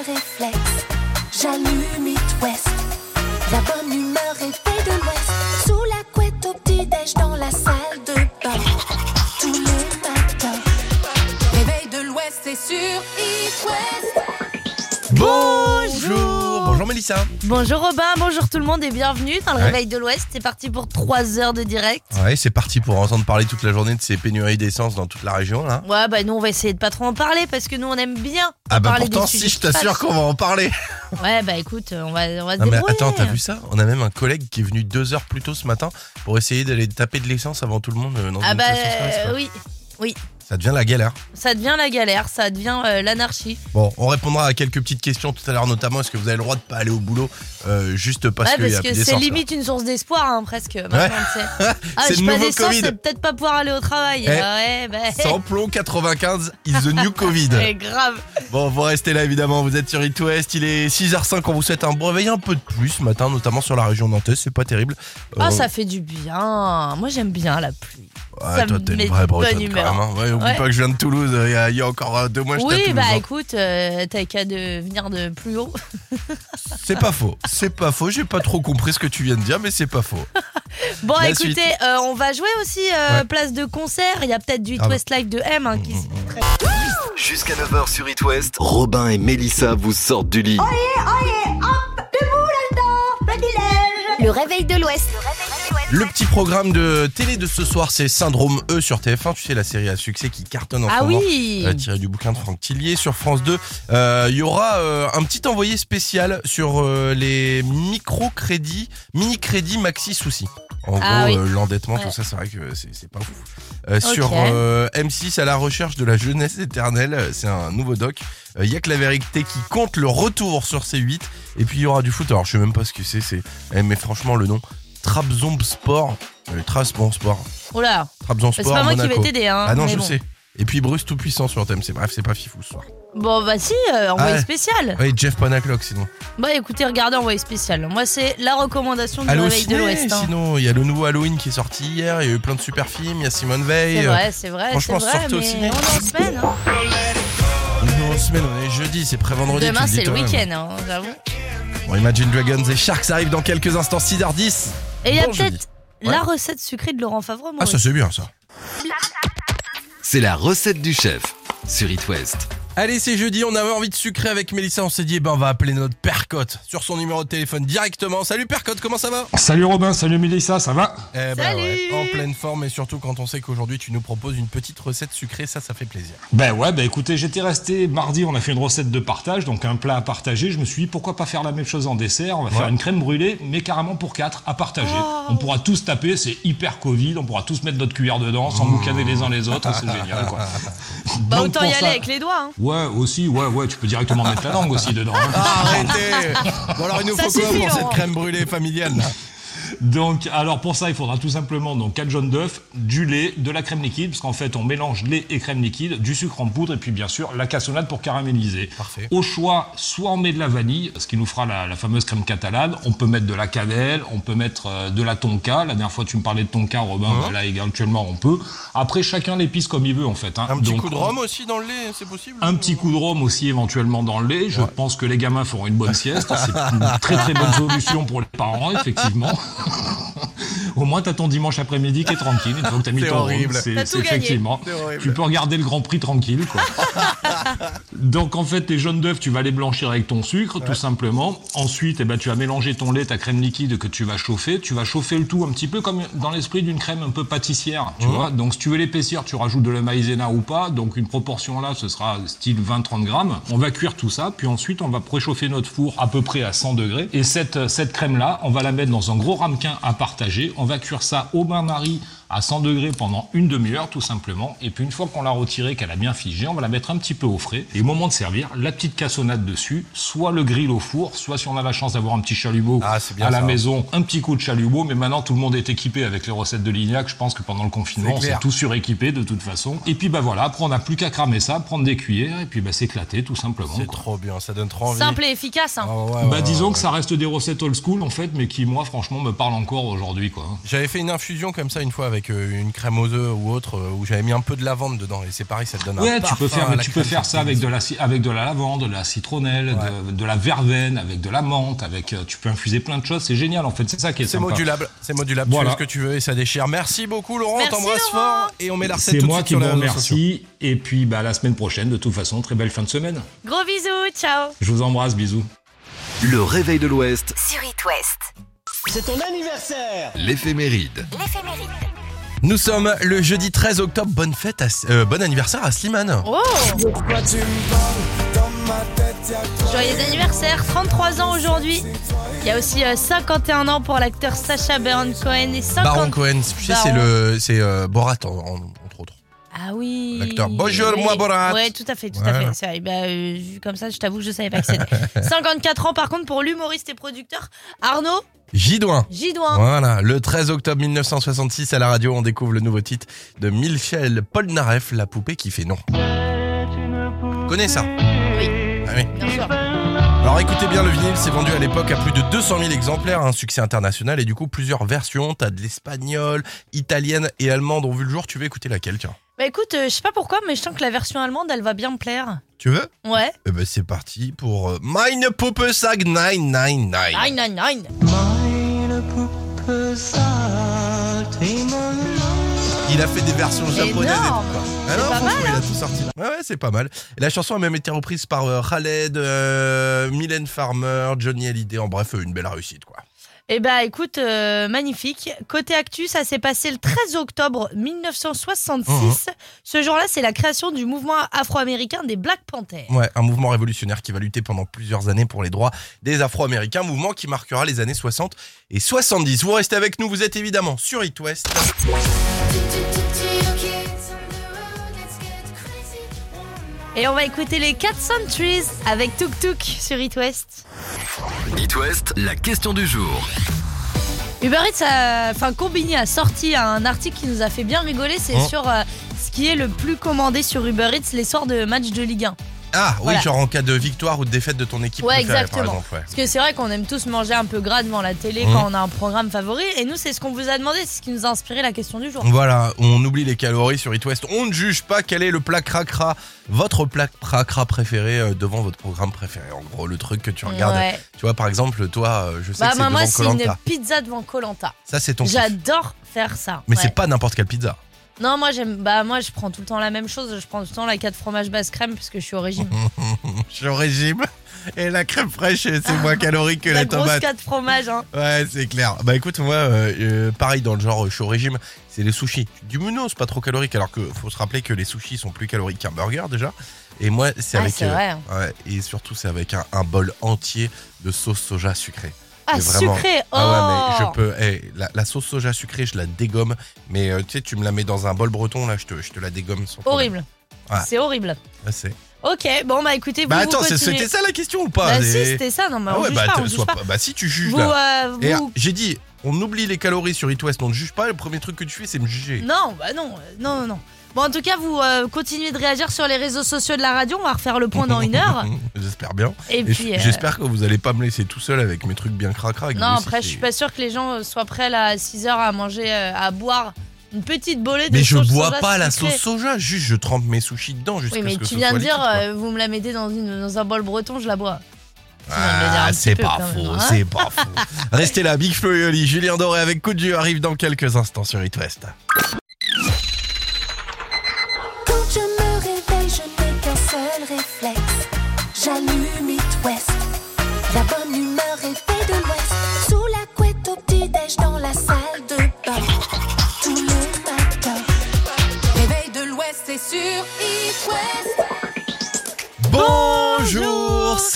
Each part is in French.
réflexe. J'allume It. La bonne humeur est Mélissa Bonjour Robin, bonjour tout le monde et bienvenue dans le Ouais. réveil de l'Ouest. C'est parti pour 3 heures de direct. Ouais, c'est parti pour entendre parler toute la journée de ces pénuries d'essence dans toute la région là. Ouais, bah nous on va essayer de pas trop en parler parce que nous on aime bien Ah bah parler pourtant des si je t'assure qu'on va en parler. Ouais, bah écoute, on va, on va se Non mais débrouiller. attends, t'as vu ça? On a même un collègue qui est venu deux heures plus tôt ce matin pour essayer d'aller taper de l'essence avant tout le monde euh, dans Ah une bah euh, oui, Ça devient la galère. ça devient la galère, ça devient euh, l'anarchie. Bon, on répondra à quelques petites questions tout à l'heure, notamment est-ce que vous avez le droit de pas aller au boulot euh, juste parce ouais, y parce que c'est limite une source d'espoir hein, presque. Maintenant. Ah, C'est le pas d'essence, c'est peut-être pas pouvoir aller au travail. Eh, Ah ouais, bah. Sans plomb 95 is the new Covid. C'est grave. Bon, vous restez là évidemment, vous êtes sur It West, il est 6h05, on vous souhaite un bon réveil un peu de plus ce matin, notamment sur la région nantaise, c'est pas terrible. Ah, Euh, ça fait du bien. Moi j'aime bien la pluie. Ça toi t'es met une vraie de bretonne hein. Ouais, oublie Ouais. pas que je viens de Toulouse, il y a, il y a encore euh, deux mois à Oui, bah hein. écoute, euh, t'as qu'à de venir de plus haut. C'est pas faux, c'est pas faux, j'ai pas trop compris ce que tu viens de dire, mais c'est pas faux. Bon, La écoutez, euh, on va jouer aussi euh, Ouais. place de concert. Il y a peut-être du It Ah bah. West Live de M hein, qui s- Jusqu'à 9h sur It West, Robin et Mélissa vous sortent du lit. Le réveil de l'Ouest. Le petit programme de télé de ce soir, c'est Syndrome E sur TF1, tu sais, la série à succès qui cartonne en Ah ce moment. oui euh, tiré du bouquin de Franck Tillier sur France 2. Euh, Il y aura euh, un petit envoyé spécial sur les micro-crédits, mini-crédits maxi soucis. En Ah gros, oui. l'endettement, Ouais. tout ça, c'est vrai que c'est pas fou. Euh, Ok. Sur euh, M6, à la recherche de la jeunesse éternelle, c'est un nouveau doc. Il y a que la vérité qui compte le retour sur C8. Et puis il y aura du foot. Alors je sais même pas ce que c'est. c'est eh, mais franchement, le nom Trabzon Sport. Euh, Trabzon Sport. Oh là Trabzon C'est Sport. pas moi qui vais t'aider, hein. Ah non, je bon. sais. Et puis Bruce tout puissant sur TMC. Bref, c'est pas fifou ce soir. Bon, bah si, euh, envoyé Ah ouais. spécial. Oui, Jeff Panaclock sinon. Bah écoutez, regardez, envoyé spécial. Moi, c'est la recommandation du réveil de l'Ouest. hein. sinon il y a le nouveau Halloween qui est sorti hier, il y a eu plein de super films, il y a Simone Veil. C'est vrai, c'est vrai, c'est franchement, vrai, sortez au ciné. on est en semaine. hein. Nous, en semaine, on est jeudi, c'est pré-vendredi. Demain, le c'est le week-end, hein, j'avoue. Bon, Imagine Dragons et Sharks arrivent dans quelques instants, 6h10. Et il y a Bon peut-être la recette sucrée de Laurent Favreau. Ah, ça c'est bien ça. C'est la recette du chef sur It West. Allez, c'est jeudi, on avait envie de sucrer avec Mélissa, on s'est dit, eh ben, on va appeler notre Percotte sur son numéro de téléphone directement. Salut Percotte, comment ça va? Salut Robin, salut Mélissa, ça va? Eh ben Salut ouais, en pleine forme et surtout quand on sait qu'aujourd'hui tu nous proposes une petite recette sucrée, ça, ça fait plaisir. Ben ouais, ben écoutez, j'étais resté mardi, on a fait une recette de partage, donc un plat à partager. Je me suis dit pourquoi pas faire la même chose en dessert? On va faire une crème brûlée, mais carrément pour quatre à partager. On pourra tous taper, c'est hyper Covid, on pourra tous mettre notre cuillère dedans, sans boucaner les uns les autres, c'est génial quoi. Bah Donc, autant y aller avec les doigts. hein. Ouais, aussi, ouais, ouais, tu peux directement mettre la langue aussi dedans. hein. Arrêtez Bon alors il nous Ça faut quoi pour cette crème brûlée familiale là? Donc, alors pour ça, il faudra tout simplement donc 4 jaunes d'œufs, du lait, de la crème liquide, parce qu'en fait, on mélange lait et crème liquide, du sucre en poudre, et puis bien sûr, la cassonade pour caraméliser. Parfait. Au choix, soit on met de la vanille, ce qui nous fera la, la fameuse crème catalane, on peut mettre de la cannelle, on peut mettre euh, de la tonka. La dernière fois, tu me parlais de tonka, Robin, bah, là, éventuellement, on peut. Après, chacun l'épice comme il veut, en fait. hein. Un petit Donc, coup de rhum aussi dans le lait, c'est possible un petit coup de rhum aussi éventuellement dans le lait. Je pense que les gamins feront une bonne sieste. C'est une très très bonne solution pour les parents, effectivement. Au moins, t'as ton dimanche après-midi qui est tranquille. Une fois que t'as mis ton horrible. c'est T'as c'est tout gagné. effectivement. C'est horrible. Tu peux regarder le Grand Prix tranquille, quoi. Donc en fait, tes jaunes d'œufs, tu vas les blanchir avec ton sucre, tout simplement. Ensuite, eh ben, tu vas mélanger ton lait, ta crème liquide que tu vas chauffer. Tu vas chauffer le tout un petit peu comme dans l'esprit d'une crème un peu pâtissière, tu vois. Donc si tu veux l'épaissir, tu rajoutes de la maïzena ou pas. Donc une proportion là, ce sera style 20-30 grammes. On va cuire tout ça, puis ensuite on va préchauffer notre four à peu près à 100 degrés. Et cette, cette crème là, on va la mettre dans un gros ramequin à partager. On va cuire ça au bain-marie à 100 degrés pendant une demi-heure tout simplement. Et puis une fois qu'on l'a retirée, qu'elle a bien figé, on va la mettre un petit peu au frais. Et au moment de servir, la petite cassonade dessus, soit le grill au four, soit si on a la chance d'avoir un petit chalumeau Ah, c'est bien à la ça. maison, un petit coup de chalumeau. Mais maintenant tout le monde est équipé avec les recettes de Lignac. Je pense que pendant le confinement, C'est on s'est tous suréquipés de toute façon. Et puis bah voilà, après on n'a plus qu'à cramer ça, prendre des cuillères et puis bah s'éclater tout simplement. C'est trop bien, ça donne trop envie. Simple et efficace. hein. Ah ouais, Bah ouais, disons ouais. que ça reste des recettes old school en fait, mais qui moi franchement me parlent encore aujourd'hui quoi. J'avais fait une infusion comme ça une fois avec avec euh, une crème aux œufs ou autre euh, où j'avais mis un peu de lavande dedans et c'est pareil, ça te donne un Ouais, tu parfum peux faire, tu peux faire ça avec de la, avec de la lavande, de la citronnelle, de, de la verveine, avec de la menthe, avec, euh, tu peux infuser plein de choses. C'est génial, en fait. C'est ça qui est C'est modulable, c'est modulable. Voilà. Tu fais ce que tu veux et ça déchire. Merci beaucoup Laurent, on t'embrasse fort et on met la recette C'est tout de moi suite qui sur vous remercie. Et puis, bah, la semaine prochaine, de toute façon, très belle fin de semaine. Gros bisous, ciao. Je vous embrasse, bisous. Le réveil de l'Ouest, Sur It West. C'est ton anniversaire l'éphéméride. L'éphéméride. Nous sommes le jeudi 13 octobre. Bonne fête, à, euh, bon anniversaire à Slimane. Oh Joyeux anniversaire, 33 ans aujourd'hui. Il y a aussi euh, 51 ans pour l'acteur Sacha Baron Cohen et 50... Baron Cohen, tu sais, c'est Baron. le, c'est euh, Borat en-. Ah oui. L'acteur. Bonjour, moi, Borat. Ouais, tout à fait, tout Voilà. à fait. C'est vrai. Bah, euh, comme ça, je t'avoue que je savais pas que c'était. 54 ans par contre pour l'humoriste et producteur Arnaud Gidouin. Gidouin. Voilà, le 13 octobre 1966 à la radio, on découvre le nouveau titre de Michel Polnareff, La poupée qui fait non. Connais ça Oui, Ah oui. bien sûr. Alors écoutez bien, le vinyle s'est vendu à l'époque à plus de 200 000 exemplaires, un succès international et du coup plusieurs versions. T'as de l'espagnol, italienne et allemande ont vu le jour. Tu veux écouter laquelle tiens? Bah écoute, euh, je sais pas pourquoi, mais je sens que la version allemande, elle va bien me plaire. Tu veux? Ouais. Eh ben c'est parti pour euh, Meine Puppe Sag 999. Nine, nine, nine. Il a fait des versions japonaises et tout. Énorme. quoi. Ah C'est non, pas franchement, mal, hein. il a tout sorti. Ouais, ouais, c'est pas mal. Et la chanson a même été reprise par euh, Khaled, euh, Mylène Farmer, Johnny Hallyday. En bref, une belle réussite, quoi. Eh bah écoute, euh, magnifique. Côté actu, ça s'est passé le 13 octobre 1966. Mhm. Ce jour-là, c'est la création du mouvement afro-américain des Black Panthers. Ouais, un mouvement révolutionnaire qui va lutter pendant plusieurs années pour les droits des Afro-Américains, mouvement qui marquera les années 60 et 70. Vous restez avec nous, vous êtes évidemment sur It West. Et on va écouter les 4 Centuries avec Tuk Tuk sur It West. It West, la question du jour. Uber Eats, a- enfin Combini a sorti un article qui nous a fait bien rigoler. C'est Oh. sur euh, ce qui est le plus commandé sur Uber Eats les soirs de match de Ligue 1. Ah oui, Voilà. genre en cas de victoire ou de défaite de ton équipe Ouais, préférée, exactement. par exemple. ouais. Parce que c'est vrai qu'on aime tous manger un peu gras devant la télé Mhm. quand on a un programme favori. Et nous, c'est ce qu'on vous a demandé, c'est ce qui nous a inspiré la question du jour. Voilà, on oublie les calories sur It West. On ne juge pas quel est le plat cracra, votre plat cracra préféré euh, devant votre programme préféré. En gros, le truc que tu regardes. Ouais. Tu vois, par exemple, toi, euh, je sais Bah, que c'est moi, moi, devant c'est une pizza devant Colanta. Ça, c'est ton kiff. J'adore faire ça. Mais Ouais. c'est pas n'importe quelle pizza. Non, moi j'aime. Bah moi je prends tout le temps la même chose. Je prends tout le temps la 4 fromages basse crème puisque je suis au régime. Je suis au régime. Et la crème fraîche, c'est moins calorique que la la tomate. 4 fromages. Hein. Ouais, c'est clair. Bah écoute, moi, euh, euh, pareil dans le genre, euh, je suis au régime, c'est les sushis. Dis, mais non, c'est pas trop calorique, alors que faut se rappeler que les sushis sont plus caloriques qu'un burger déjà. Et moi, c'est Ah, avec. c'est vrai, ouais, et surtout, c'est avec un, un bol entier de sauce soja sucrée. Ah sucré. Oh. Ah ouais, mais je peux. la, la sauce soja sucrée, je la dégomme. Mais euh, tu sais, tu me la mets dans un bol breton, là, je te, je te la dégomme sans. Horrible. Ouais. C'est horrible. Ah, c'est- Ok, bon bah écoutez, vous, Bah attends, c'était ça la question ou pas? Bah Les- si, c'était ça. Non, mais Ah on ouais, bah, pas, on bah si tu juges Vous, là. euh, ah, vous- j'ai dit, on oublie les calories sur It West, on ne juge pas. Le premier truc que tu fais, c'est me juger. Non, bah non, euh, non, non, non. Bon, en tout cas, vous euh, continuez de réagir sur les réseaux sociaux de la radio. On va refaire le point dans une heure. J'espère bien. Et Et puis. euh, J'espère que vous allez pas me laisser tout seul avec mes trucs bien cracra. Non, après, je suis pas sûre que les gens euh, soient prêts là, à 6h à manger, à boire une petite bolée de Mais je bois soja pas la sauce soja, juste je trempe mes sushis dedans Oui, mais ce tu viens de dire, liquide, euh, vous me la mettez dans, une, dans un bol breton, je la bois. Ah, petit c'est pas faux, hein. c'est pas faux. Restez là, Big Flo et Oli, Julien Doré avec Coup de Dieu arrive dans quelques instants sur It West. Réflexe. J'allume It West. La bonne humeur est faite de l'Ouest. Sous la couette au petit-déj dans la salle de bain. Tous les matins. Réveil de l'Ouest, c'est sur It West. Bonjour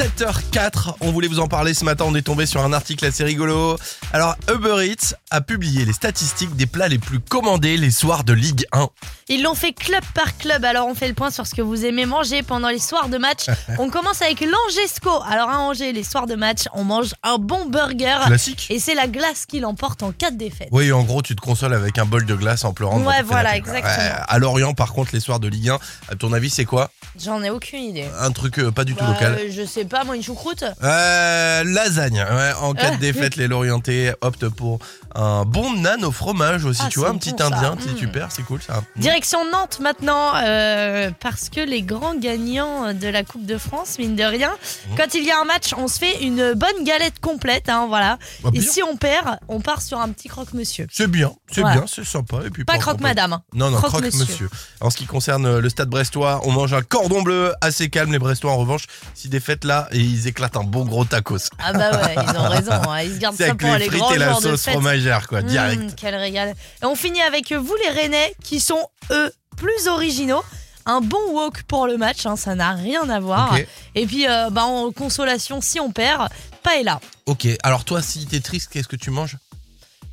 7h04, on voulait vous en parler ce matin, on est tombé sur un article assez rigolo. Alors Uber Eats a publié les statistiques des plats les plus commandés les soirs de Ligue 1. Ils l'ont fait club par club, alors on fait le point sur ce que vous aimez manger pendant les soirs de match. on commence avec l'Angesco. Alors à Angers, les soirs de match, on mange un bon burger. Classique Et c'est la glace qui l'emporte en cas de défaite. Oui, en gros, tu te consoles avec un bol de glace en pleurant. Ouais, voilà, exactement. à Lorient, par contre, les soirs de Ligue 1, à ton avis, c'est quoi? J'en ai aucune idée. Un truc euh, pas du tout Bah, local euh, je sais pas, moi, une choucroute Euh, lasagne. Ouais, en cas de Ah. défaite, les Lorientais optent pour un bon nan au fromage aussi, Ah, tu vois, un petit ça. indien, c'est super, c'est cool ça. Direction Nantes maintenant, euh, parce que les grands gagnants de la Coupe de France, mine de rien, Mmh. quand il y a un match, on se fait une bonne galette complète, hein, voilà. Bah, Et si on perd, on part sur un petit croque-monsieur. C'est bien, c'est Voilà. bien, c'est sympa. Et puis Pas croque-madame. hein. Non, non, Croque-monsieur. En ce qui concerne le stade brestois, on mange un cordon bleu assez calme. Les brestois, en revanche, si défaite là, et ils éclatent un bon gros tacos. Ah bah ouais, ils ont raison, hein, ils se gardent ça avec pour les les frites grands et la sauce fromagère, quoi, Mmh, direct. quel régal. Et on finit avec vous les Rennais qui sont eux plus originaux. Un bon walk pour le match, hein, ça n'a rien à voir. Et puis euh, bah, en consolation, si on perd, paella, Ok, alors toi, si t'es triste, qu'est-ce que tu manges?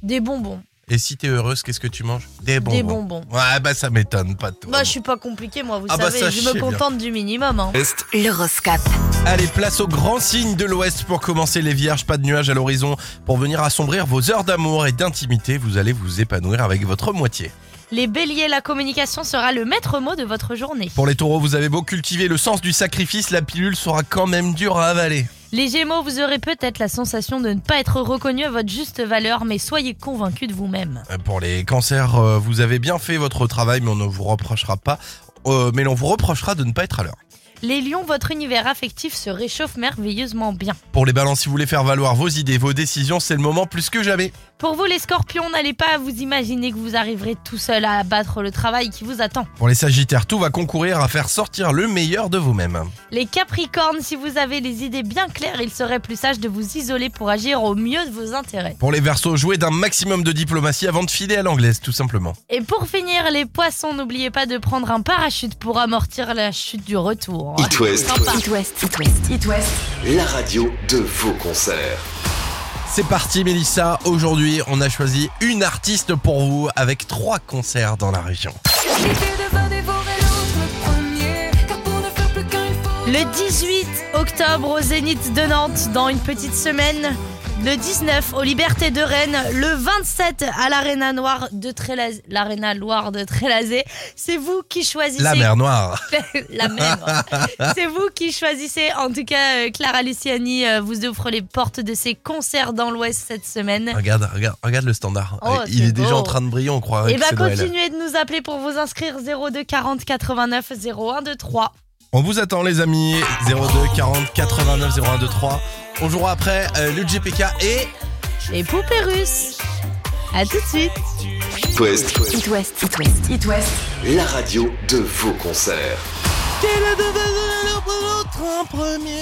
Des bonbons, Et si t'es heureuse, qu'est-ce que tu manges? Des bonbons. des bonbons. Ouais, bah ça m'étonne pas de toi. Bah je suis pas compliqué moi, vous Ah bah, savez, ça, je je me sais contente du minimum. hein. Est L'horoscope? Allez, place au grand signe de l'Ouest pour commencer les vierges. Pas de nuages à l'horizon pour venir assombrir vos heures d'amour et d'intimité. Vous allez vous épanouir avec votre moitié. Les béliers, la communication sera le maître mot de votre journée. Pour les taureaux, vous avez beau cultiver le sens du sacrifice, la pilule sera quand même dure à avaler. Les gémeaux, vous aurez peut-être la sensation de ne pas être reconnu à votre juste valeur, mais soyez convaincus de vous-même. Euh, Pour les cancers, euh, vous avez bien fait votre travail, mais on ne vous reprochera pas. euh, mais l'on vous reprochera de ne pas être à l'heure. Les lions, votre univers affectif se réchauffe merveilleusement bien. Pour les balances, si vous voulez faire valoir vos idées, vos décisions, c'est le moment plus que jamais. Pour vous les scorpions, n'allez pas vous imaginer que vous arriverez tout seul à abattre le travail qui vous attend. Pour les sagittaires, tout va concourir à faire sortir le meilleur de vous-même. Les capricornes, si vous avez les idées bien claires, il serait plus sage de vous isoler pour agir au mieux de vos intérêts. Pour les versos, jouez d'un maximum de diplomatie avant de filer à l'anglaise, tout simplement. Et pour finir, les poissons, n'oubliez pas de prendre un parachute pour amortir la chute du retour. It West. It West, It West, It West. la radio de vos concerts. C'est parti Mélissa, aujourd'hui on a choisi une artiste pour vous avec trois concerts dans la région. Le 18 octobre au Zénith de Nantes, dans une petite semaine. Le 19 aux Libertés de Rennes. Le 27 à l'Arena Noire de Trélazé. L'Arena Loire de Trélazé. C'est vous qui choisissez. La mer Noire. La mer. C'est vous qui choisissez. En tout cas, euh, Clara Luciani euh, vous offre les portes de ses concerts dans l'Ouest cette semaine. Regarde, regarde, regarde le standard. Oh, Il est déjà en train de briller, on croirait Et que bah c'est Noël. continuez de nous appeler pour vous inscrire 02 40 89 01 23. On vous attend les amis, 02 40 89 01 23. On jouera après euh, le GPK et... Les poupées russes. À tout de suite. It West, It West, It West, It West. la radio de vos concerts.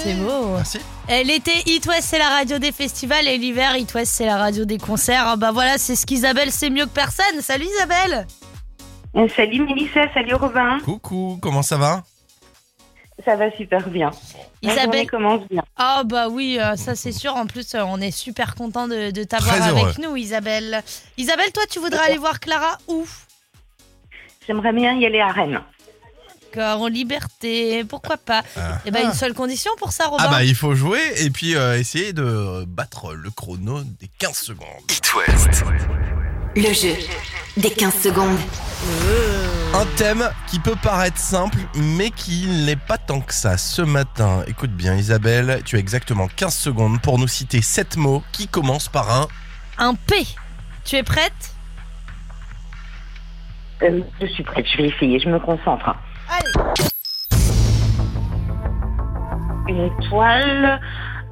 C'est beau. Merci. Eh, L'été, It West, c'est la radio des festivals et l'hiver, It West, c'est la radio des concerts. Ah Bah voilà, c'est ce qu'Isabelle sait mieux que personne. Salut Isabelle Euh, Salut Mélissa, salut Robin. Coucou, comment ça va? Ça va super bien. Isabelle commence bien. Ah bah oui, euh, ça c'est sûr. En plus, euh, on est super content de, de t'avoir avec nous, Isabelle. Isabelle, toi, tu voudrais aller voir Clara où? J'aimerais bien y aller à Rennes. Car en liberté, pourquoi pas Ah. Eh ben une seule condition pour ça, Robin. Ah bah il faut jouer et puis euh, essayer de battre le chrono des 15 secondes. It West, Le jeu des 15 secondes. Un thème qui peut paraître simple, mais qui n'est pas tant que ça. Ce matin, écoute bien Isabelle, tu as exactement 15 secondes pour nous citer 7 mots qui commencent par un... Un P. Tu es prête? Euh, je suis prête, je vais essayer, je me concentre. Allez. Une étoile,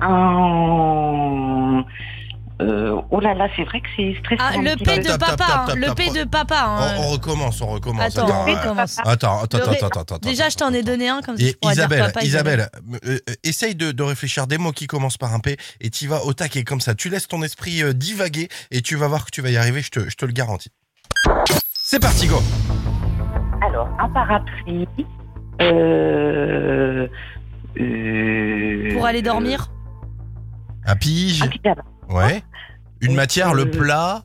un... Euh, oh là là, c'est vrai que c'est stressant. Ah, le P de papa. hein, Le. P de papa. On, hein. on recommence, on recommence. Attends, Attends, on recommence. attends, attends, attends, ré- attends, attends, Déjà, je t'en ai donné un comme ça. Dire Isabelle, papa, Isabelle, euh, euh, essaye de, de réfléchir des mots qui commencent par un P et tu vas au taquet comme ça. Tu laisses ton esprit euh, divaguer et tu vas voir que tu vas y arriver, je te, je te le garantis. C'est parti, go Alors, un parapluie. Euh... euh, Pour aller dormir Un pige, Un pyjama. Ouais. Une matière, le plat.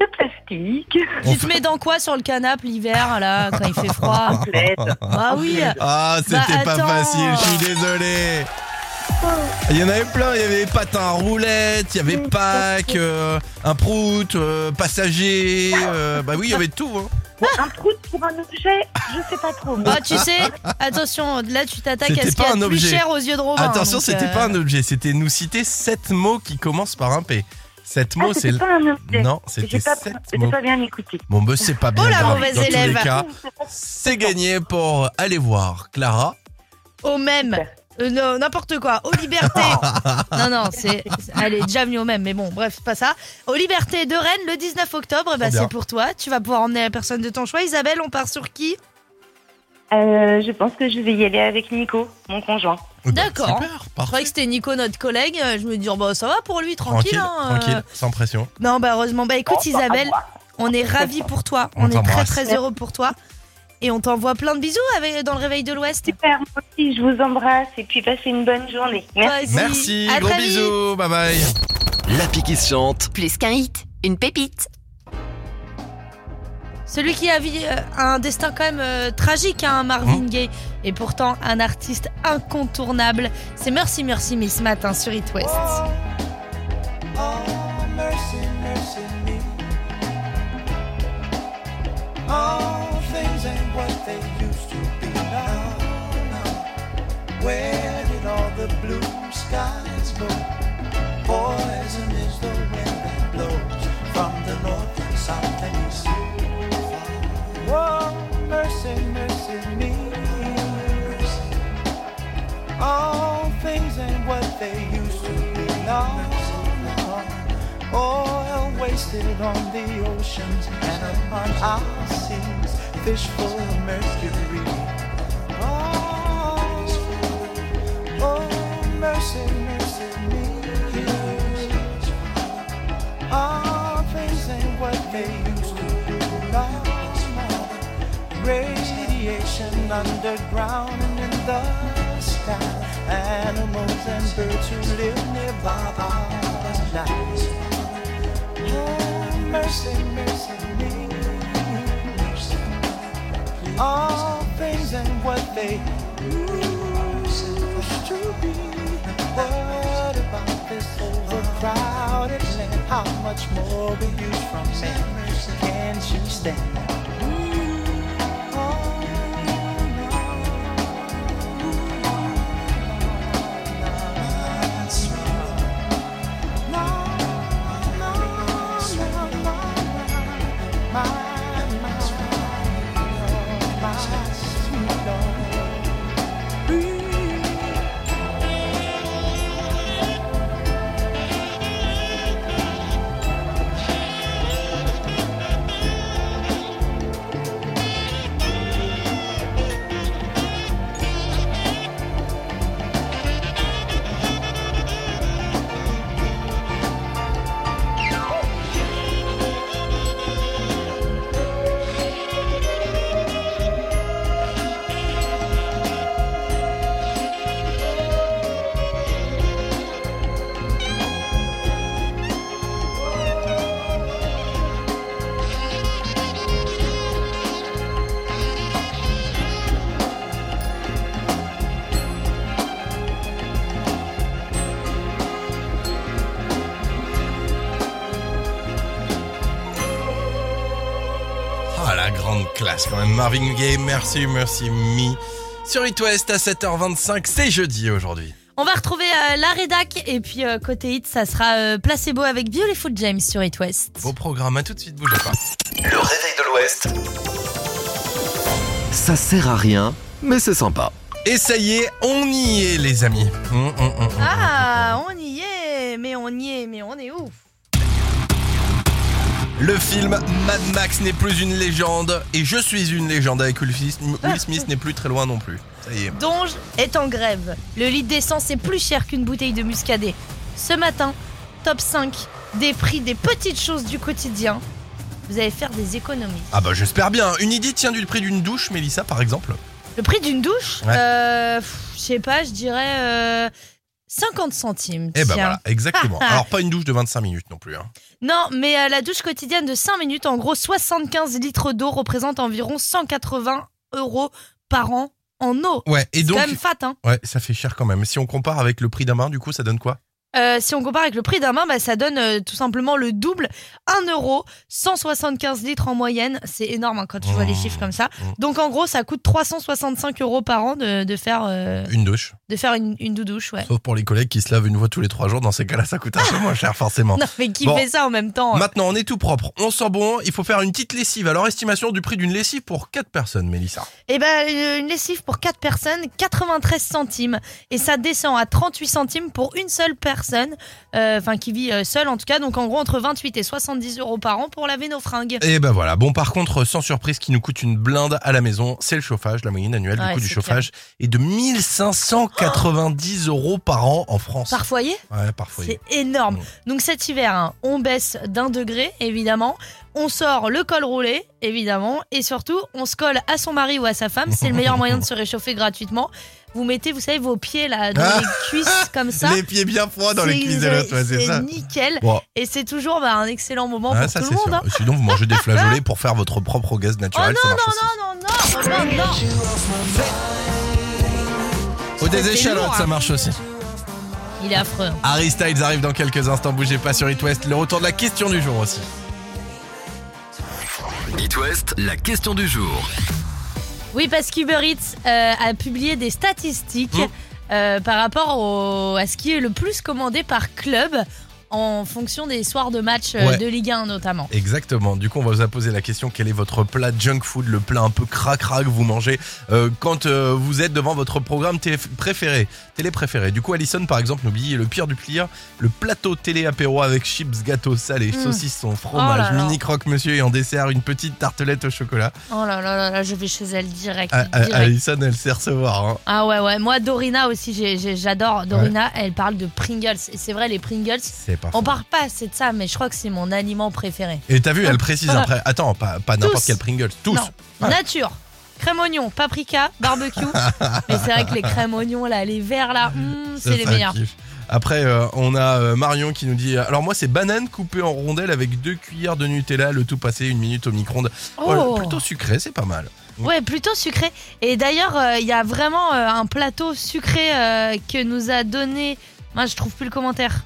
De plastique. Tu te mets dans quoi sur le canapé l'hiver, là, quand il fait froid? Ah oui Ah, c'était Bah, pas attends. facile, je suis désolé. Il y en avait plein, il y avait patin à roulette, il y avait Pâques, euh, un prout, euh, passager, euh, bah oui, il y avait tout. Hein. Un prout pour un objet, je sais pas trop. Ah, tu sais, attention, là tu t'attaques à C'était ce qu'il y pas a de un plus objet. cher aux yeux de Robin. Attention, donc, c'était euh, pas un objet, c'était nous citer sept mots qui commencent par un P. Sept Ah, mots, c'est... c'était le- pas un objet. Non, J'ai c'était pas, sept j'ai mots. pas bien écouté. Bon, bah c'est pas bien Oh, la grave. mauvaise Dans tous les élève. cas, c'est gagné pour aller voir Clara. Au même. Euh, non, n'importe quoi. Aux libertés. non, non, c'est. Elle est déjà venue au même, mais bon, bref, c'est pas ça. Aux libertés de Rennes, le 19 octobre, bah, bien. c'est pour toi. Tu vas pouvoir emmener la personne de ton choix. Isabelle, on part sur qui Euh, je pense que je vais y aller avec Nico, mon conjoint. Eh ben, D'accord. Super, Je croyais parfait. que c'était Nico, notre collègue. Je me dis, oh, bah, ça va pour lui, tranquille. Tranquille, hein, euh. tranquille, sans pression. Non, bah, heureusement. Bah, écoute, Isabelle, on est ravis pour toi. On On, est très, t'embrasse. très heureux pour toi. Et on t'envoie plein de bisous avec, dans le réveil de l'Ouest. Super, moi aussi, je vous embrasse et puis passez une bonne journée. Merci. Merci, À gros bisous, bye bye. L'appli qui se chante. Plus qu'un hit, une pépite. Celui qui a vi- euh, un destin quand même euh, tragique, hein, Marvin Mmh. Gaye, et pourtant un artiste incontournable. C'est Merci Merci Me ce matin sur It West. All things ain't what they used to be now. Where did all the blue skies go? Poison is the wind that blows from the north and south and east. Whoa, mercy, mercy me. All things ain't what they used to be now. Oil wasted on the oceans and upon our seas, fish full of mercury. Oh, oh mercy, mercy me. All things ain't what they used to be now. Radiation underground and in the sky. Animals and birds who live nearby are nice. How much more will you from me? Can't you stand? Classe quand même. Marvin Gaye, merci, merci, me. Sur It West à 7h25, c'est jeudi aujourd'hui. On va retrouver euh, la rédac et puis euh, côté hit, ça sera euh, Placebo avec Beautiful James sur It West. Beau programme, à tout de suite, bougez pas. Le réveil de l'Ouest. Ça sert à rien, mais c'est sympa. Et ça y est, on y est, les amis. Hum, hum, hum. Ah, on y est, mais on y est, mais on est où Le film Mad Max n'est plus une légende et je suis une légende avec Will Smith. Will Smith n'est plus très loin non plus. Ça y est. Donge est en grève. Le litre d'essence est plus cher qu'une bouteille de muscadet. Ce matin, top 5 des prix des petites choses du quotidien. Vous allez faire des économies. Ah bah j'espère bien. Une idée tient du prix d'une douche, Mélissa par exemple. Le prix d'une douche Ouais. euh, Je sais pas, je dirais euh, 50 centimes. Eh bah tiens. voilà, exactement. Alors pas une douche de 25 minutes non plus. Hein. Non, mais euh, la douche quotidienne de 5 minutes, en gros 75 litres d'eau représente environ 180 euros par an en eau. Ouais, et C'est donc. quand même fat, hein. Ouais, ça fait cher quand même. Si on compare avec le prix d'un bain, du coup, ça donne quoi? Euh, si on compare avec le prix d'un bain, bah, ça donne euh, tout simplement le double, 1 euro, 175 litres en moyenne. C'est énorme hein, quand tu vois les Mmh. chiffres comme ça. Mmh. Donc en gros, ça coûte 365 euros par an de, de faire, euh, Une douche. de faire une, une doudouche. Ouais. Sauf pour les collègues qui se lavent une fois tous les trois jours. Dans ces cas-là, ça coûte un peu moins cher, forcément. Non, mais qui Bon. fait ça en même temps hein Maintenant, on est tout propre. On sent bon. Il faut faire une petite lessive. Alors, estimation du prix d'une lessive pour 4 personnes, Mélissa. Eh ben, une une lessive pour 4 personnes, 93 centimes. Et ça descend à 38 centimes pour une seule personne, euh, enfin qui vit euh, seule en tout cas. Donc en gros, entre 28 et 70 euros par an pour laver nos fringues. Et ben voilà. Bon, par contre, sans surprise, ce qui nous coûte une blinde à la maison, c'est le chauffage. La moyenne annuelle Ouais, du coût du chauffage est de 1590 euros par an en France. Par foyer Ouais, par foyer. C'est énorme. Donc cet hiver, hein, on baisse d'un degré, évidemment. On sort le col roulé, évidemment. Et surtout, on se colle à son mari ou à sa femme. C'est le meilleur moyen de se réchauffer gratuitement. Vous mettez, vous savez, vos pieds là dans Ah. les cuisses comme ça. Les pieds bien froids dans les cuisses de l'autre, ouais, c'est ça. nickel. Bon. Et c'est toujours bah, un excellent moment Ah, pour ça tout le monde. hein. Sinon, vous mangez des flageolets pour faire votre propre gaz Oh naturel. ça non, non, aussi. non, non, non, non, non. Ou des c'est échalotes, lourd, ça hein. marche aussi. Il est affreux. Harry Styles arrive dans quelques instants. Bougez pas sur It West. Le retour de la question du jour aussi. It West, la question du jour. Oui, parce qu'Uber Eats euh, a publié des statistiques Mm. euh, par rapport au- à ce qui est le plus commandé par club en fonction des soirs de match euh, Ouais. de Ligue 1 notamment. Exactement. Du coup, on va vous poser la question quel est votre plat junk food, le plat un peu cracra que vous mangez euh, quand euh, vous êtes devant votre programme télé préféré, télé préféré? Du coup, Alison, par exemple, nous dit le pire du pire, le plateau télé apéro avec chips, gâteaux salés, Mm. saucissons, Oh fromage, là là. mini croque-monsieur et en dessert une petite tartelette au chocolat. Oh là là là là, je vais chez elle direct. Ah, ah, direct. Alison, elle sait recevoir. hein. Ah ouais, ouais. Moi, Dorina aussi, j'ai- j'ai- j'adore. Dorina, elle parle de Pringles. Et c'est vrai, les Pringles, C'est pas on parle pas assez de ça, mais je crois que c'est mon aliment préféré. Et t'as vu, elle précise après. Attends, pas, pas n'importe Tous. quel Pringles, tous. Non, Ouais. nature. Crème oignon, paprika, barbecue. mais c'est vrai que les crèmes oignons, là, les verts, là, hmm, Ça, c'est les ça meilleurs. kiffe. Après, euh, on a euh, Marion qui nous dit Alors, moi, c'est banane coupée en rondelles avec deux cuillères de Nutella, le tout passé une minute au micro-ondes. Voilà, Oh. plutôt sucré, c'est pas mal. Ouais, plutôt sucré. Et d'ailleurs, euh, il y a vraiment euh, un plateau sucré euh, que nous a donné. Moi, je trouve plus le commentaire.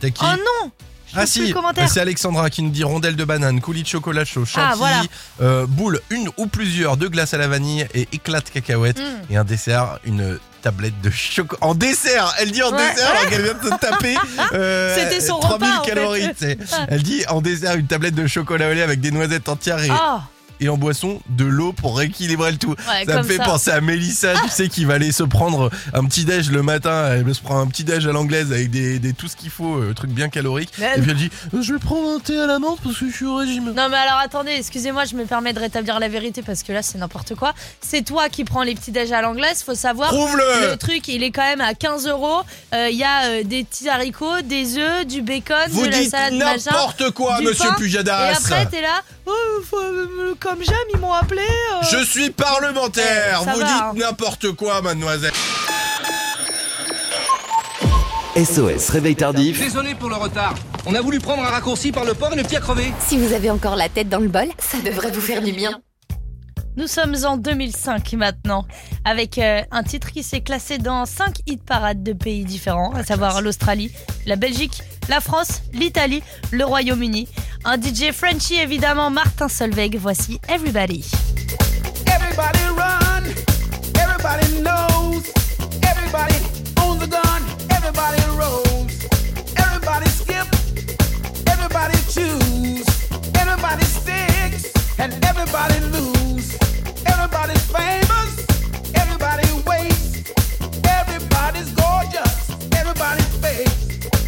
T'as qui Oh non Je Ah trouve plus si, le commentaire. c'est Alexandra qui nous dit rondelles de banane, coulis de chocolat chaud, chantilly, Ah, voilà. euh, boule, une ou plusieurs de glace à la vanille et éclat de cacahuètes. Mm. Et un dessert, une tablette de chocolat. En dessert Elle dit en Ouais. dessert alors qu'elle vient de se taper euh, C'était son 3000 repas, en fait. calories. tu sais. Elle dit en dessert, une tablette de chocolat au lait avec des noisettes entières et, Oh, et en boisson, de l'eau pour rééquilibrer le tout. ouais, Ça me fait ça. penser à Mélissa, tu sais, qui va aller se prendre un petit déj le matin. Elle se prend un petit déj à l'anglaise avec des, des- tout ce qu'il faut, euh, truc bien calorique. Mais Et puis elle dit euh, Je vais prendre un thé à la menthe parce que je suis au régime. Non mais alors attendez, excusez-moi, je me permets de rétablir la vérité parce que là c'est n'importe quoi. C'est toi qui prends les petits déj à l'anglaise, faut savoir. Prouve-le Le truc, il est quand même à 15 euros. Euh, Il y a euh, des petits haricots, des œufs, du bacon, Vous de la dites salade n'importe quoi, du monsieur pain, Pujadas Et après t'es là, euh, comme j'aime, ils m'ont appelé. euh. Je suis parlementaire Ouais, Vous va, dites hein. n'importe quoi, mademoiselle SOS Réveil Tardif. Désolé pour le retard. On a voulu prendre un raccourci par le port et le petit a crevé. Si vous avez encore la tête dans le bol, ça devrait vous faire du bien. Nous sommes en 2005 maintenant, avec euh, un titre qui s'est classé dans 5 hit parades de pays différents, à savoir l'Australie, la Belgique, la France, l'Italie, le Royaume-Uni. Un DJ Frenchy évidemment, Martin Solveig. Voici Everybody. Everybody run, everybody knows, everybody owns a gun, everybody rolls, everybody skip, everybody choose, everybody sticks, and everybody lose. Everybody's famous, everybody waits, everybody's gorgeous, everybody's fake, everybody's screaming, everybody's blind, everybody could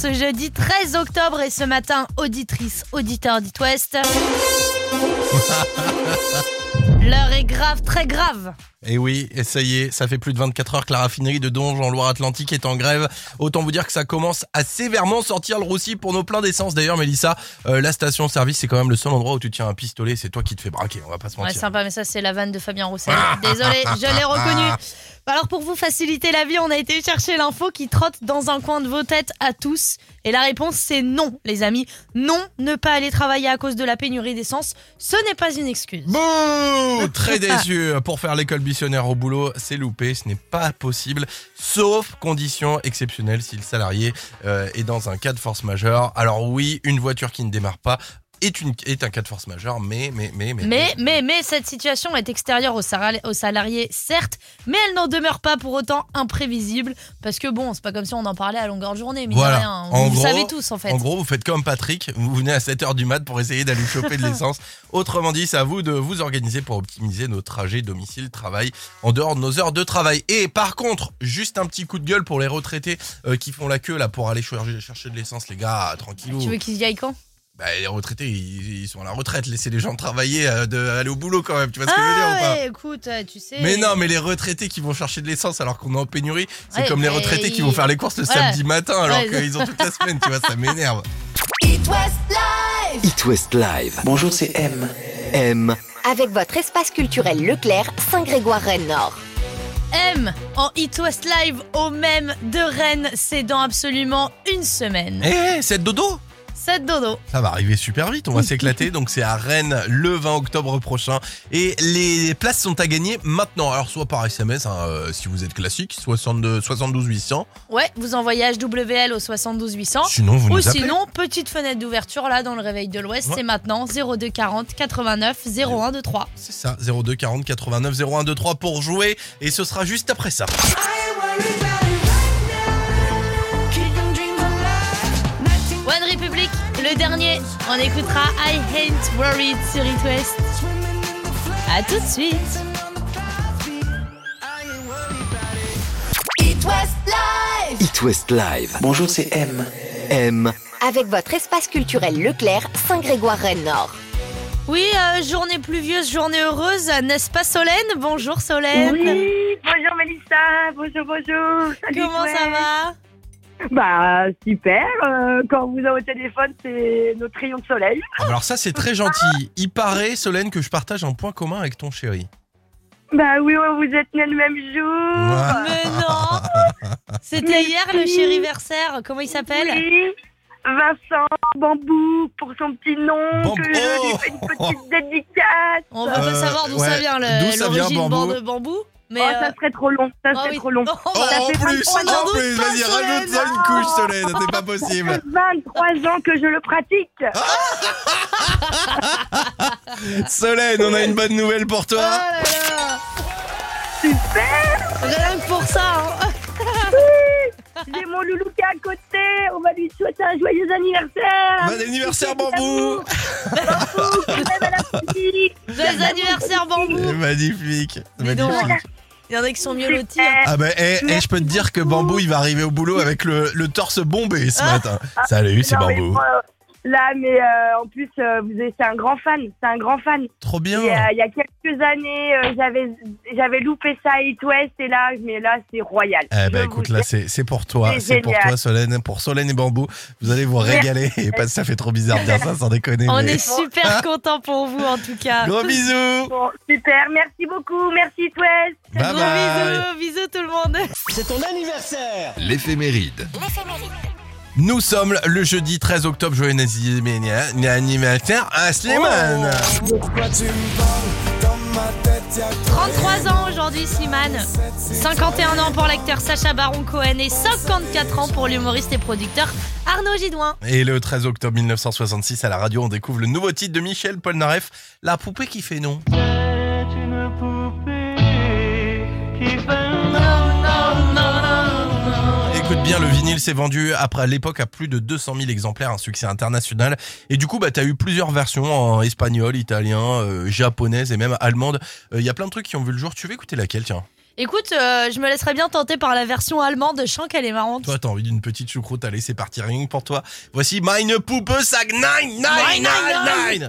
ce jeudi 13 octobre et ce matin, auditrice, auditeur d'It West. L'heure est grave, très grave. Et oui, et ça y est, ça fait plus de 24 heures que la raffinerie de Donge en Loire-Atlantique est en grève. Autant vous dire que ça commence à sévèrement sortir le roussi pour nos pleins d'essence. D'ailleurs, Mélissa, euh, la station-service, c'est quand même le seul endroit où tu tiens un pistolet. C'est toi qui te fais braquer, on va pas se Ouais, mentir. sympa, mais ça, c'est la vanne de Fabien Roussel. Désolé, je l'ai reconnu. Alors, pour vous faciliter la vie, on a été chercher l'info qui trotte dans un coin de vos têtes à tous. Et la réponse, c'est non, les amis. Non, ne pas aller travailler à cause de la pénurie d'essence, ce n'est pas une excuse. Bouh Très déçu. Pour faire l'école au boulot, c'est loupé. Ce n'est pas possible, sauf conditions exceptionnelles si le salarié euh, est dans un cas de force majeure. Alors oui, une voiture qui ne démarre pas est, une, est un cas de force majeure, mais, mais, mais, mais... Mais, mais, mais cette situation est extérieure aux, salari- aux salariés, certes, mais elle n'en demeure pas pour autant imprévisible. Parce que bon, c'est pas comme si on en parlait à longueur de journée, mais Voilà. rien. En Vous gros- savez tous en fait. En gros, vous faites comme Patrick, vous venez à 7h du mat pour essayer d'aller choper de l'essence. Autrement dit, c'est à vous de vous organiser pour optimiser nos trajets domicile-travail en dehors de nos heures de travail. Et par contre, juste un petit coup de gueule pour les retraités euh, qui font la queue là pour aller chercher, chercher de l'essence, les gars, tranquillou. tu veux qu'ils y aillent quand? Bah, les retraités, ils, ils sont à la retraite, laissez les gens travailler, euh, de, aller au boulot quand même, tu vois ce que je veux dire ou Ah pas ouais, écoute, euh, tu sais. mais non, mais les retraités qui vont chercher de l'essence alors qu'on est en pénurie, c'est Ouais, comme les retraités qui vont faire les courses le Voilà. samedi matin alors Ouais, qu'ils ont toute la semaine, tu vois, ça m'énerve. It West Live. It West Live. Bonjour, c'est M. M. Avec votre espace culturel Leclerc, Saint-Grégoire-Rennes-Nord. M en It West Live au même de Rennes, c'est dans absolument une semaine. Eh, c'est dodo? C'est dodo. Ça va arriver super vite, on va s'éclater. Donc c'est à Rennes le 20 octobre prochain. Et les places sont à gagner maintenant. Alors soit par SMS, hein, euh, si vous êtes classique, 62, 72 800. Ouais, vous envoyez HWL au 72 800. Sinon, vous Ou nous appelez. sinon, petite fenêtre d'ouverture là dans le réveil de l'Ouest, Ouais. c'est maintenant 02 40 89 01 23. C'est ça, 02 40 89 01 23 pour jouer. Et ce sera juste après ça. One le dernier, on écoutera I Ain't Worried sur It West. A tout de suite. It West Live. It West Live. Bonjour, c'est M. M. Avec votre espace culturel Leclerc, Saint-Grégoire-Rennes-Nord. Oui, euh, journée pluvieuse, journée heureuse, n'est-ce pas Solène? Bonjour Solène. Oui, bonjour Mélissa, bonjour, bonjour. Salut, Comment ça va? Bah super, euh, quand vous avez au téléphone, c'est notre rayon de soleil. Ah, bah Alors ça c'est très gentil. Il paraît, Solène, que je partage un point commun avec ton chéri. Bah oui, ouais, vous êtes nés le même jour. Mais non C'était hier le chériversaire, comment il s'appelle? Oui, Vincent Bambou pour son petit nom, Bambou. que je lui Oh fais une petite dédicace. On veut pas Euh, savoir d'où ouais. ça vient, D'où le- ça vient, l'origine bambou? De bambou? Mais oh, euh, ça serait trop long, ça ah serait oui. trop long. Oh, Oh, bah, en plus, 23 en plus, vas-y, rajoute-en une couche, Solène, c'est pas Ça possible. fait 23 ans que je le pratique. Solène, on a une bonne nouvelle pour oh toi. là là Super Rien que pour ça, hein. J'ai mon loulou qui est à côté, on va lui souhaiter un joyeux anniversaire. Bon anniversaire, bambou. Bambou. Joyeux anniversaire bambou Magnifique, magnifique. Il y en a qui sont mieux lotis. hein. Ah bah, eh, eh, je peux te dire que Bambou, il va arriver au boulot avec le, le torse bombé ce matin. Salut, c'est Bambou. moi, Là, mais euh, en plus, euh, vous êtes- c'est un grand fan. C'est un grand fan. Trop bien. Et, euh, il y a quelques années, euh, j'avais j'avais loupé ça à It West et là, mais là, c'est royal. Eh Je ben vous écoute, là c'est c'est pour toi, C'est c'est pour génial. toi Solène, pour Solène et Bambou. Vous allez vous régaler et pas ça fait trop bizarre de dire ça sans déconner. On mais- est super contents pour vous en tout cas. Gros bisous. Bon, super, merci beaucoup, merci It West. Bye Gros bye. bisous, bisous tout le monde. C'est ton anniversaire L'éphéméride. Nous sommes le jeudi 13 octobre, joyeux anniversaire à Slimane. 33 ans aujourd'hui Slimane, 51 ans pour l'acteur Sacha Baron Cohen et 54 ans pour l'humoriste et producteur Arnaud Gidouin. Et le 13 octobre 1966 à la radio, on découvre le nouveau titre de Michel Polnareff, La poupée qui fait non. Bien, le vinyle s'est vendu après à l'époque à plus de 200 000 exemplaires, un succès international. Et du coup, bah, t'as eu plusieurs versions en espagnol, italien, euh, japonaise et même allemande. Il y a plein de trucs qui ont vu le jour. Tu veux écouter laquelle, tiens? Écoute, euh, je me laisserais bien tenter par la version allemande, je sens qu'elle est marrante. Toi, t'as envie d'une petite choucroute, allez, c'est parti, rien pour toi. Voici Meine Puppe sag nein, nein, nein, nein. Nein,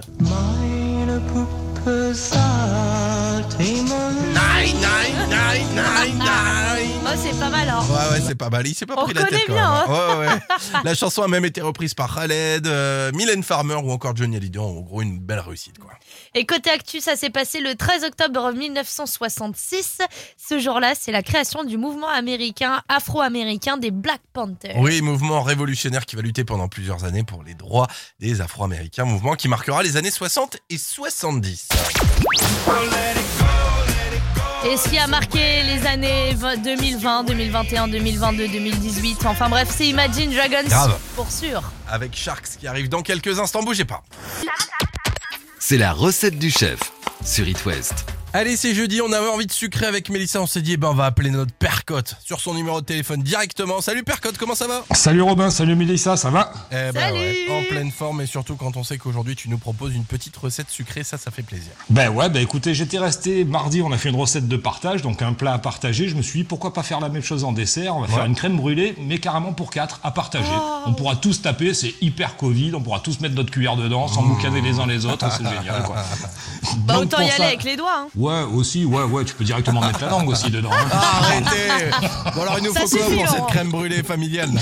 nein, nein, nein, nein. Oh, c'est pas mal, hein. Ouais, ouais, c'est pas mal. Il s'est pas On pris la tête connaît quand bien, hein. même. hein. Ouais, ouais. La chanson a même été reprise par Khaled, euh, Mylène Farmer ou encore Johnny Hallyday. En gros, une belle réussite, quoi. Et côté actu, ça s'est passé le 13 octobre 1966. Ce jour-là, c'est la création du mouvement américain, afro-américain des Black Panthers. Oui, mouvement révolutionnaire qui va lutter pendant plusieurs années pour les droits des Afro-Américains. Mouvement qui marquera les années 60 et 70. Et ce qui a marqué les années 2020, 2021, 2022, 2018, enfin bref, c'est Imagine Dragons Grave. pour sûr. Avec Sharks qui arrive dans quelques instants. Bougez pas. C'est la recette du chef sur It West. Allez, c'est jeudi, on avait envie de sucrer avec Mélissa, on s'est dit, eh ben, on va appeler notre Percotte sur son numéro de téléphone directement. Salut Percotte, comment ça va? Salut Robin, salut Mélissa, ça va? Eh ben Salut ouais, en pleine forme et surtout quand on sait qu'aujourd'hui tu nous proposes une petite recette sucrée, ça, ça fait plaisir. Ben ouais, ben écoutez, j'étais resté mardi, on a fait une recette de partage, donc un plat à partager. Je me suis dit pourquoi pas faire la même chose en dessert? On va faire une crème brûlée, mais carrément pour quatre à partager. On pourra tous taper, c'est hyper Covid, on pourra tous mettre notre cuillère dedans, sans boucaner les uns les autres, c'est génial quoi. Bah Donc, autant y ça- aller avec les doigts. hein. Ouais, aussi, ouais, ouais, tu peux directement mettre la langue aussi dedans. hein. Arrêtez Bon alors il nous Ça faut quoi pour cette crème brûlée familiale là?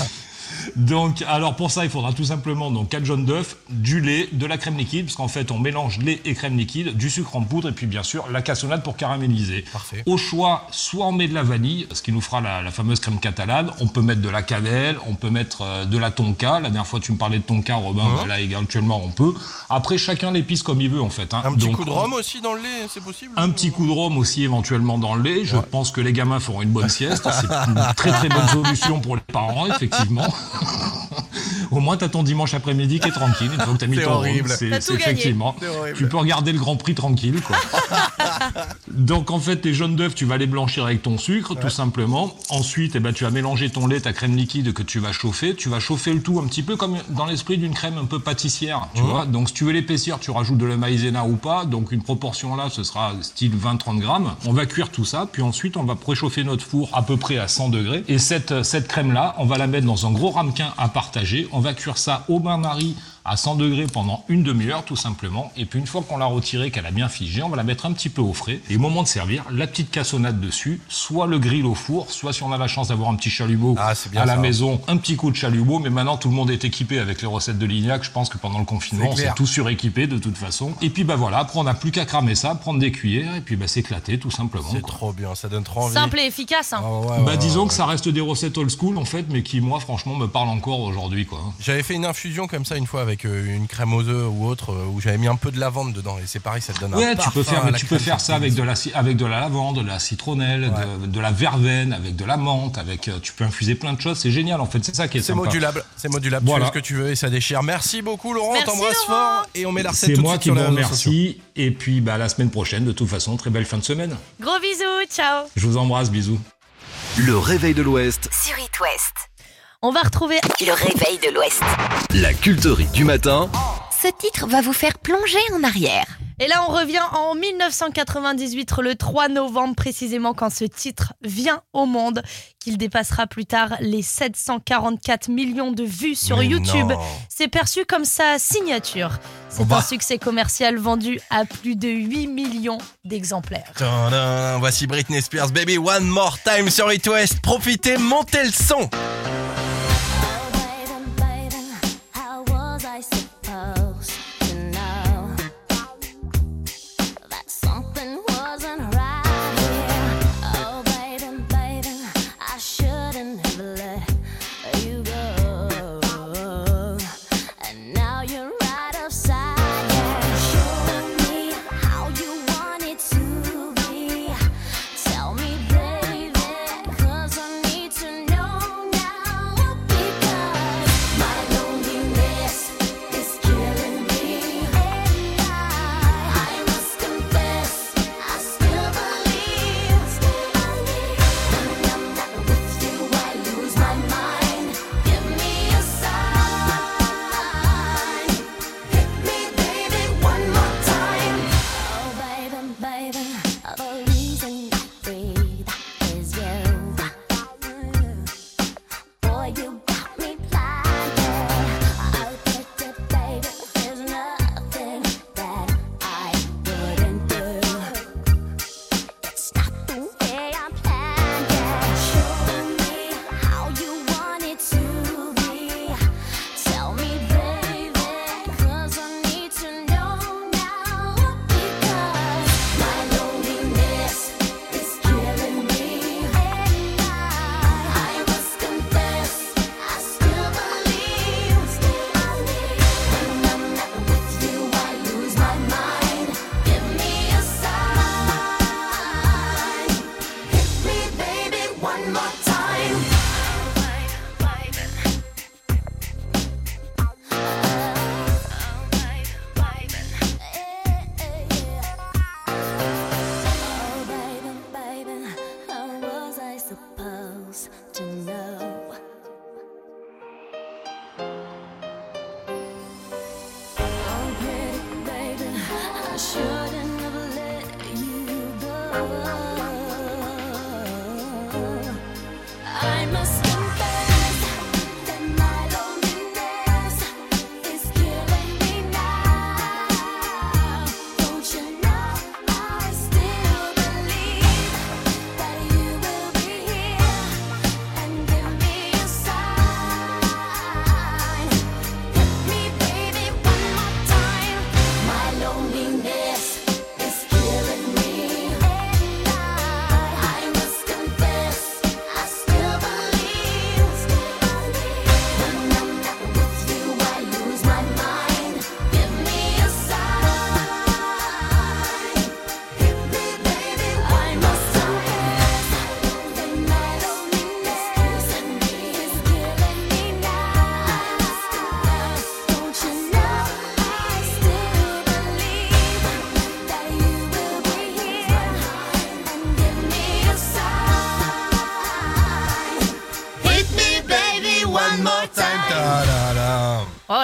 Donc, alors pour ça, il faudra tout simplement donc 4 jaunes d'œufs, du lait, de la crème liquide, parce qu'en fait, on mélange lait et crème liquide, du sucre en poudre, et puis bien sûr, la cassonade pour caraméliser. Parfait. Au choix, soit on met de la vanille, ce qui nous fera la, la fameuse crème catalane, on peut mettre de la cannelle, on peut mettre euh, de la tonka. La dernière fois, tu me parlais de tonka, Robin, bah, là, éventuellement, on peut. Après, chacun l'épice comme il veut, en fait. hein. Un petit Donc, coup de rhum aussi dans le lait, c'est possible un petit coup de rhum aussi éventuellement dans le lait. Je pense que les gamins feront une bonne sieste. C'est une très très bonne solution pour les parents, effectivement. Au moins, t'as ton dimanche après-midi qui est tranquille. Une fois que t'as mis C'est ton horrible. c'est effectivement. Tu peux regarder le Grand Prix tranquille, quoi. Donc en fait, tes jaunes d'œufs, tu vas les blanchir avec ton sucre, tout simplement. Ensuite, eh ben, tu vas mélanger ton lait, ta crème liquide que tu vas chauffer. Tu vas chauffer le tout un petit peu comme dans l'esprit d'une crème un peu pâtissière, tu vois. Donc si tu veux l'épaissir, tu rajoutes de la maïzena ou pas. Donc une proportion là, ce sera style 20-30 grammes. On va cuire tout ça, puis ensuite on va préchauffer notre four à peu près à 100 degrés. Et cette, cette crème là, on va la mettre dans un gros ramequin à partager. On va cuire ça au bain-marie à 100 degrés pendant une demi-heure tout simplement. Et puis une fois qu'on l'a retirée, qu'elle a bien figé, on va la mettre un petit peu au frais. Et au moment de servir, la petite cassonade dessus, soit le grill au four, soit si on a la chance d'avoir un petit chalumeau Ah, à la ça. maison, un petit coup de chalumeau. Mais maintenant tout le monde est équipé avec les recettes de Lignac. Je pense que pendant le confinement, on s'est tout suréquipé de toute façon. Et puis bah voilà, après on n'a plus qu'à cramer ça, prendre des cuillères et puis bah s'éclater tout simplement. C'est trop bien, ça donne trop envie. Simple et efficace. hein. Ah ouais, Bah ouais, disons ouais. que ça reste des recettes old school en fait, mais qui moi franchement me parlent encore aujourd'hui quoi. J'avais fait une infusion comme ça une fois avec euh, une crème aux œufs ou autre euh, où j'avais mis un peu de lavande dedans et c'est pareil, ça te donne un Ouais, tu peux faire, tu peux faire ça avec de la avec de la lavande, de la citronnelle, de, de la verveine, avec de la menthe, avec euh, tu peux infuser plein de choses. C'est génial en fait. C'est ça qui est C'est sympa. modulable, c'est modulable. Voilà. Tu fais ce que tu veux et ça déchire. Merci beaucoup Laurent, on t'embrasse fort et on met la recette C'est tout de moi suite qui vous remercie. Et puis bah, la semaine prochaine, de toute façon, très belle fin de semaine. Gros bisous, ciao. Je vous embrasse, bisous. Le réveil de l'Ouest, Sur It West. On va retrouver Le réveil de l'Ouest. la culterie du matin. Ce titre va vous faire plonger en arrière. Et là, on revient en 1998, le 3 novembre précisément, quand ce titre vient au monde, qu'il dépassera plus tard les 744 millions de vues sur Mais YouTube. C'est perçu comme sa signature. C'est Bah. un succès commercial vendu à plus de 8 millions d'exemplaires. Voici Britney Spears, Baby One More Time sur It West. Profitez, montez le son.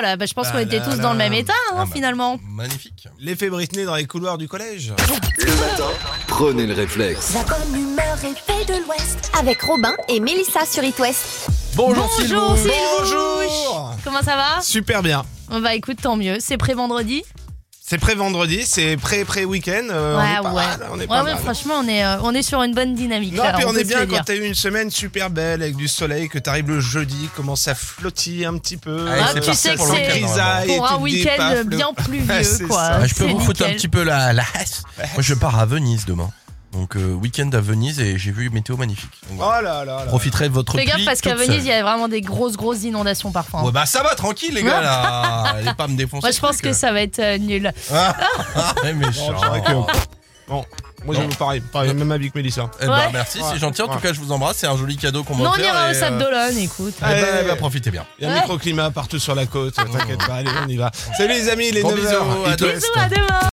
Là, bah, je pense qu'on était tous dans le même état, hein, Ah bah, finalement. Magnifique. L'effet Britney dans les couloirs du collège. Le matin, prenez le réflexe. La bonne humeur est faite de l'Ouest. Avec Robin et Mélissa sur It West. Bonjour, Bonjour, Sylvou. Sylvou. Bonjour. Comment ça va? Super bien. On va écoute, tant mieux. C'est pré-vendredi. C'est pré-vendredi, c'est pré-pré-week-end. euh, on est pas mal, on est ouais, pas ouais, mal. franchement, on est, euh, on est sur une bonne dynamique. Non, là, puis on, est bien quand t'as eu une semaine super belle avec du soleil, que t'arrives le jeudi, commence à flottiller un petit peu. Ah, Ah, tu sais que pour le c'est pour un week-end bien pluvieux, quoi. Ah, je peux vous foutre un petit peu la, la. Moi, je pars à Venise demain. Donc, euh, week-end à Venise et j'ai vu météo magnifique. Donc, Oh là là là. Profiterez de votre Fais gaffe pluie parce qu'à toute Venise, il seule. y a vraiment des grosses, grosses inondations parfois. hein. Ouais, bah ça va, tranquille, les gars, là. Allez pas me défoncer. Moi, je pense que ça va être euh, nul. Ah, ah, méchant. Non, c'est vrai que- Bon, moi j'ai Non. pareil, pareil, même avis que Mélissa. Eh ben, Ouais. merci, Ouais. c'est gentil. En tout Ouais. cas, je vous embrasse. C'est un joli cadeau qu'on Non, m'a on offert. ira au et, Sable euh, d'Olonne, écoute. eh ben, Ouais. eh ben, profitez bien. Il y a un Ouais. microclimat partout sur la côte, t'inquiète pas, allez, on y va. Salut les amis, les Bon 9 bisous, heures. à tous. Bisous, à demain